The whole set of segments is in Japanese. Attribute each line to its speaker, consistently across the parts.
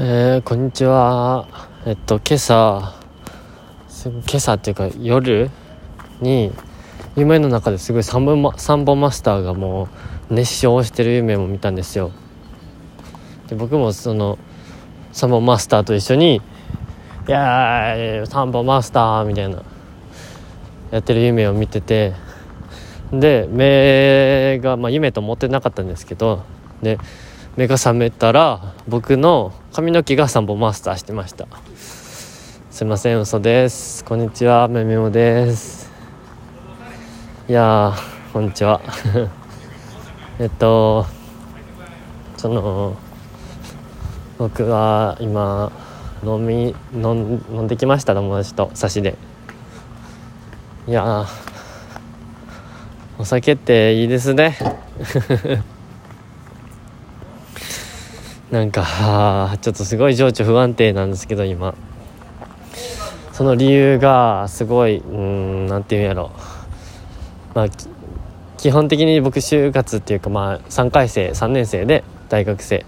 Speaker 1: えー、こんにちは。えっと、今朝、今朝っていうか夜に、夢の中ですごいサンボマサンボマスターがもう熱唱してる夢も見たんですよ。で僕もそのサンボマスターと一緒に「いやーサンボマスター」みたいなやってる夢を見ててで目が、まあ、夢と思ってなかったんですけどで目が覚めたら僕の髪の毛が3本マスターしてました。すいません嘘です。こんにちはめめもです。いやこんにちは。えっとその僕は今飲み飲ん飲んできました友達と差しで。いやお酒っていいですね。なんかちょっとすごい情緒不安定なんですけど今。その理由がすごいうん何て言うんやろ。まあ基本的に僕就活っていうかまあ3回生3年生で大学生。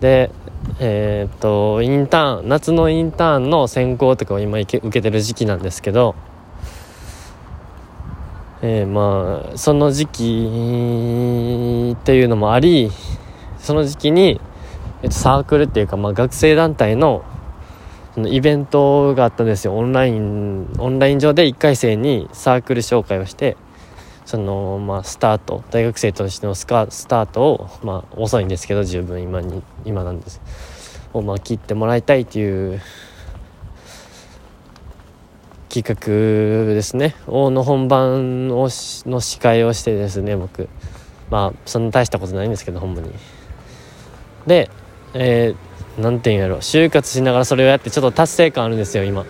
Speaker 1: でえー、っとインターン夏のインターンの選考とかを今受けてる時期なんですけどえー、まあその時期っていうのもありその時期にえっと、サークルっていうか、まあ、学生団体のそのイベントがあったんですよ。オンラインオンライン上で1回生にサークル紹介をしてそのまあスタート大学生としてのスカスタートをまあ遅いんですけど十分今に今なんです。をまあ切ってもらいたいという企画ですね。大の本番をの司会をしてですね僕。まあそんな大したことないんですけどほんまに。でえー、ていうんやろ就活しながらそれをやってちょっと達成感あるんですよ今。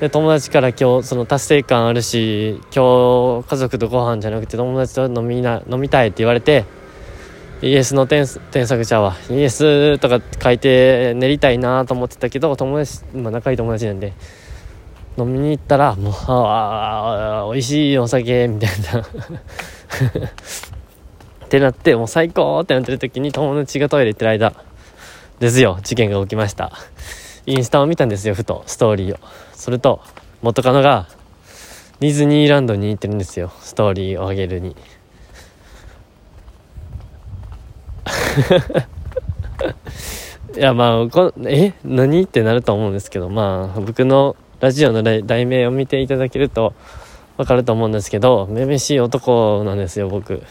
Speaker 1: で友達から今日その達成感あるし今日家族とご飯じゃなくて友達と飲みな飲みたいって言われてイエスの添削者はイエスとか書いて練りたいなと思ってたけど友達、まあ、仲いい友達なんで飲みに行ったらもうああ美味しいお酒みたいな。ってなってもう最高ってなってる時に友達がトイレ行ってる間ですよ。事件が起きました。インスタを見たんですよふと。ストーリーを。それと元カノがディズニーランドに行ってるんですよ。ストーリーを上げるに。いやまあこえ？何？ってなると思うんですけどまあ僕のラジオの題名を見ていただけると分かると思うんですけどめめしい男なんですよ僕。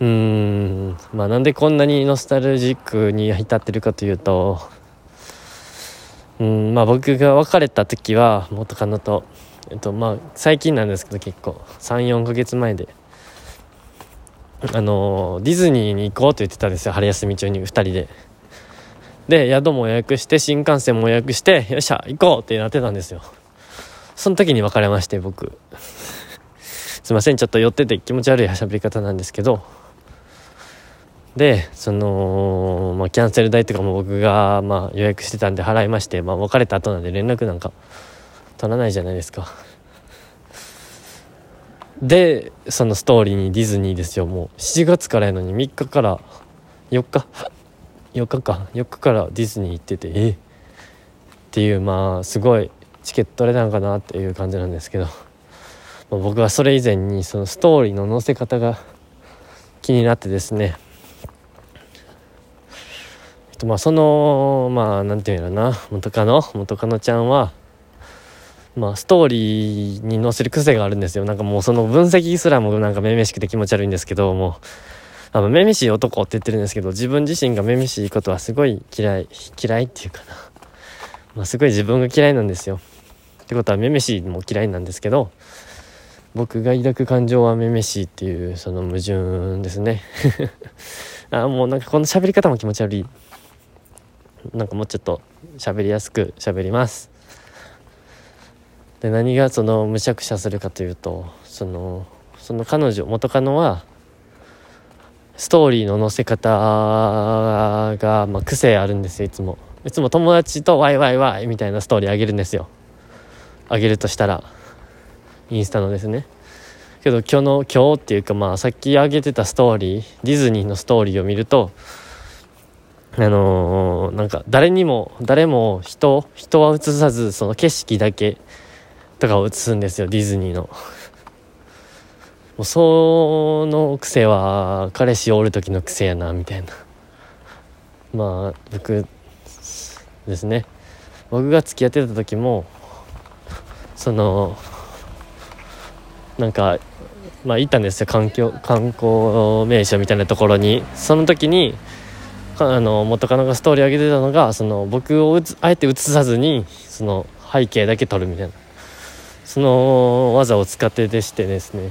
Speaker 1: うーん。まあなんでこんなにノスタルジックに浸ってるかというとうん。まあ僕が別れた時は元カノとえっとまあ最近なんですけど結構。34ヶ月前で。あのディズニーに行こうと言ってたんですよ。春休み中に2人で。で宿も予約して新幹線も予約してよっしゃ行こうってなってたんですよ。その時に別れまして僕。すいません。ちょっと寄ってて気持ち悪い喋り方なんですけど。でその、まあ、キャンセル代とかも僕が、まあ、予約してたんで払いまして、まあ、別れた後なんで連絡なんか取らないじゃないですか。でそのストーリーにディズニーですよ。もう7月からやのに3日から4日？4日か。4日からディズニー行っててえ？っていうまあすごいチケット取れたのかなっていう感じなんですけど、まあ、僕はそれ以前にそのストーリーの載せ方が気になってですね。とまあそのまあなんていうのな。元カノ元カノちゃんはまあストーリーに載せる癖があるんですよ。なんかもうその分析すらもなんかめめしくて気持ち悪いんですけどもあのめめしい男って言ってるんですけど自分自身がめめしいことはすごい嫌い嫌いっていうかな。まあすごい自分が嫌いなんですよ。ってことはめめしいも嫌いなんですけど僕が抱く感情はめめしいっていうその矛盾ですね。あもうなんかこの喋り方も気持ち悪い。なんかもうちょっと喋りやすく喋ります。で何がそのむしゃくしゃするかというとそのその彼女元カノはストーリーの載せ方が、まあ、癖あるんですよいつも。いつも友達とワイワイワイみたいなストーリーあげるんですよ。あげるとしたらインスタのですね。けど今日の今日っていうかまあさっきあげてたストーリーディズニーのストーリーを見るとあののなんか誰にも誰も人人は映さずその景色だけとかを映すんですよディズニーの。もうその癖は彼氏おる時の癖やなみたいな。まあ僕ですね。僕が付き合ってた時もそのなんかまあ行ったんですよ。環境観光名所みたいなところに。その時にあの元カノがストーリー上げてたのがその僕をあえて映さずにその背景だけ撮るみたいな。その技を使ってでしてですね、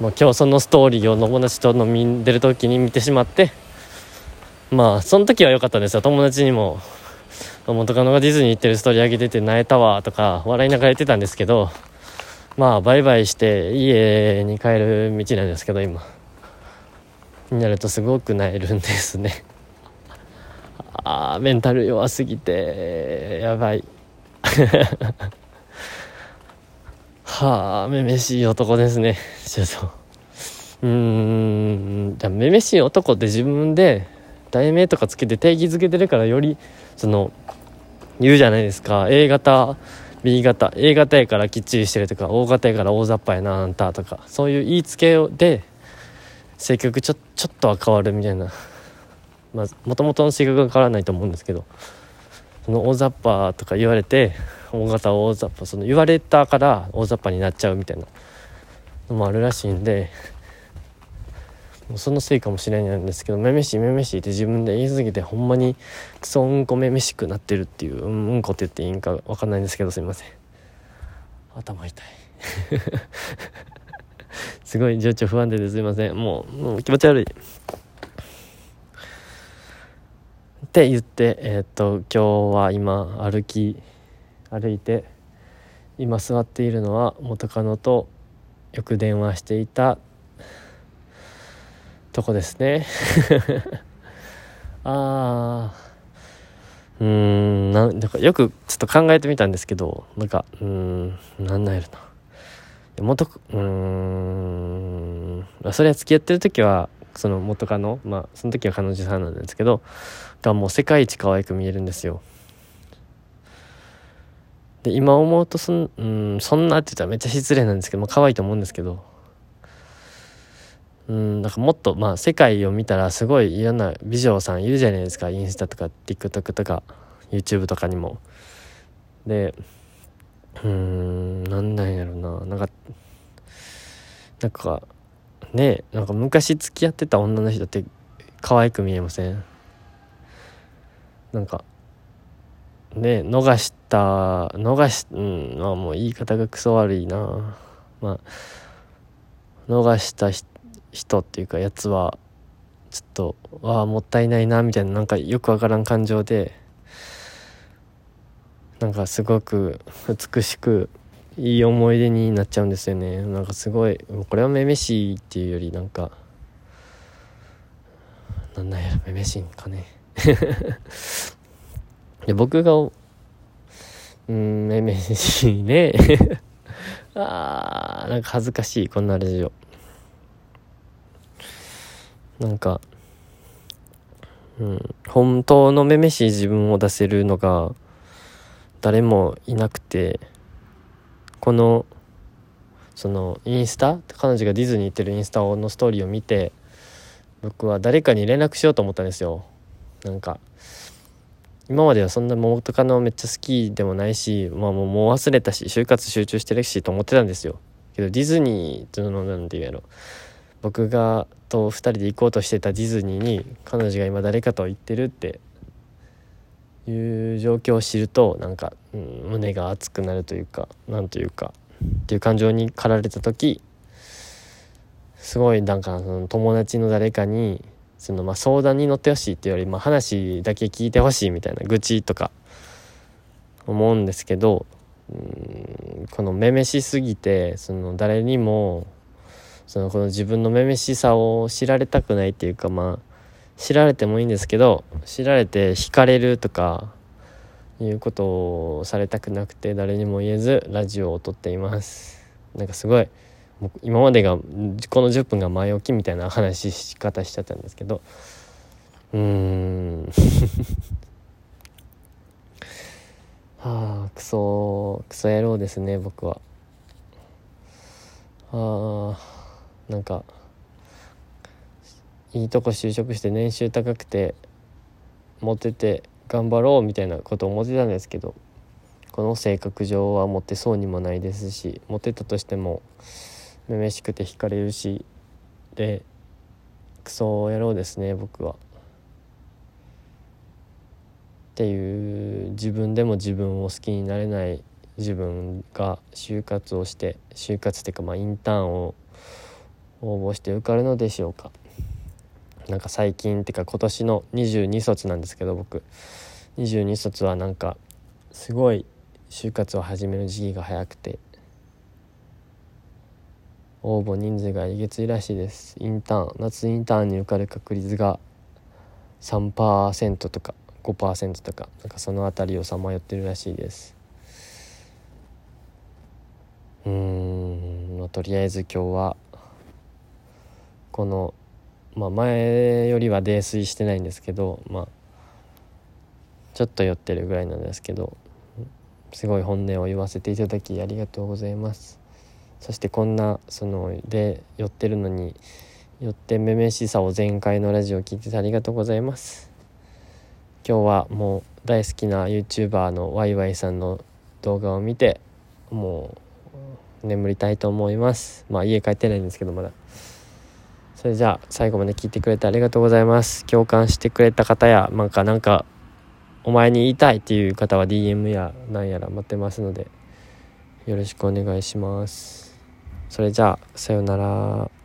Speaker 1: まあ、今日そのストーリーを友達と飲みんでる時に見てしまってまあその時は良かったんですよ。友達にも元カノがディズニー行ってるストーリー上げてて泣いたわとか笑いながら言ってたんですけどまあバイバイして家に帰る道なんですけど今。になるとすごくなえるんですね。ああメンタル弱すぎてやばい。はあめめしい男ですね。ちょっと。うーん。じゃめめしい男って自分で題名とかつけて定義づけてるからよりその言うじゃないですか。A 型 B 型。A 型やからきっちりしてるとか O 型やから大雑把やなあんたとか。そういう言いつけで性格ちょちょっとは変わるみたいな。まあもともとの性格が変わらないと思うんですけど。その大雑把とか言われて大型大雑把その言われたから大雑把になっちゃうみたいなのもあるらしいんでもうそのせいかもしれないんですけど「めめしいめめしい」って自分で言い過ぎてほんまにクソうんこめめしくなってるっていううんうんこって言っていいんか分かんないんですけどすいません。頭痛い。すごい情緒不安定ですいません。もうもう気持ち悪い。って言ってえー、っと今日は今歩き歩いて今座っているのは元カノとよく電話していたとこですね。ああうーん。なんかよくちょっと考えてみたんですけどなんかうんなんなんやろな。で元うん。それは付き合ってる時はその元カノまあその時は彼女さんなんですけどがもう世界一可愛く見えるんですよ。で今思うとそん,、うん、そんなって言ったらめっちゃ失礼なんですけど、まあ、可愛いと思うんですけど。うんなんかもっとまあ世界を見たらすごいいろんな美女さんいるじゃないですか。インスタとか TikTok とか YouTube とかにも。でうんなんなんやろな。なんかなんかねなんか昔付き合ってた女の人って可愛く見えません？なんかね逃した逃しうんまあもう言い方がクソ悪いな。まあ逃した人っていうかやつはちょっとわあもったいないなみたいななんかよくわからん感情でなんかすごく美しくいい思い出になっちゃうんですよね。なんかすごいこれはめめしいっていうよりなんかなんなんやろめめしいんかね。で僕がうんめめしいね。あーなんか恥ずかしいこんなラジオ。なんかうん本当のめめしい自分を出せるのが誰もいなくて。このそのインスタ？彼女がディズニー行ってるインスタのストーリーを見て僕は誰かに連絡しようと思ったんですよ。なんか今まではそんな元カノめっちゃ好きでもないし、まあ、もうもう忘れたし就活集中してるしと思ってたんですよ。けどディズニーっていうのなんて言うやろ。僕がと2人で行こうとしてたディズニーに彼女が今誰かと行ってるっていう状況を知るとなんか、うん、胸が熱くなるというかなんというかっていう感情に駆られた時すごいなんかその友達の誰かにそのまあ相談に乗ってほしいっていうより、まあ、話だけ聞いてほしいみたいな愚痴とか思うんですけどうんこのめめしすぎてその誰にもそのこの自分のめめしさを知られたくないっていうかまあ知られてもいいんですけど知られて惹かれるとかいうことをされたくなくて誰にも言えずラジオを撮っています。なんかすごい今までがこの10分が前置きみたいな話し方しちゃったんですけどうーん。はあクソクソ野郎ですね僕は。あーなんかいいとこ就職して年収高くてモテて頑張ろうみたいなこと思ってたんですけどこの性格上はモテそうにもないですしモテたとしてもめめしくて惹かれるしでクソ野郎ですね僕は。っていう自分でも自分を好きになれない自分が就活をして就活っていうかまあインターンを応募して受かるのでしょうかなんか最近っていうか今年の22卒なんですけど僕。22卒はなんかすごい就活を始める時期が早くて。応募人数がえげついらしいです。インターン夏インターンに受かる確率が3%とか5%とかなんかその辺りをさまよってるらしいです。うん、まあ、とりあえず今日はこの、まあ、前よりは泥酔してないんですけどまあちょっと酔ってるぐらいなんですけどすごい本音を言わせていただきありがとうございます。そしてこんなそので酔ってるのに酔ってめめしさを全開のラジオを聞いててありがとうございます。今日はもう大好きな YouTuber のワイワイさんの動画を見てもう眠りたいと思います。まあ家帰ってないんですけどまだ。それじゃあ最後まで聞いてくれてありがとうございます。共感してくれた方やなんかなんかお前に言いたいっていう方は DM やなんやら待ってますのでよろしくお願いします。それじゃあさようなら。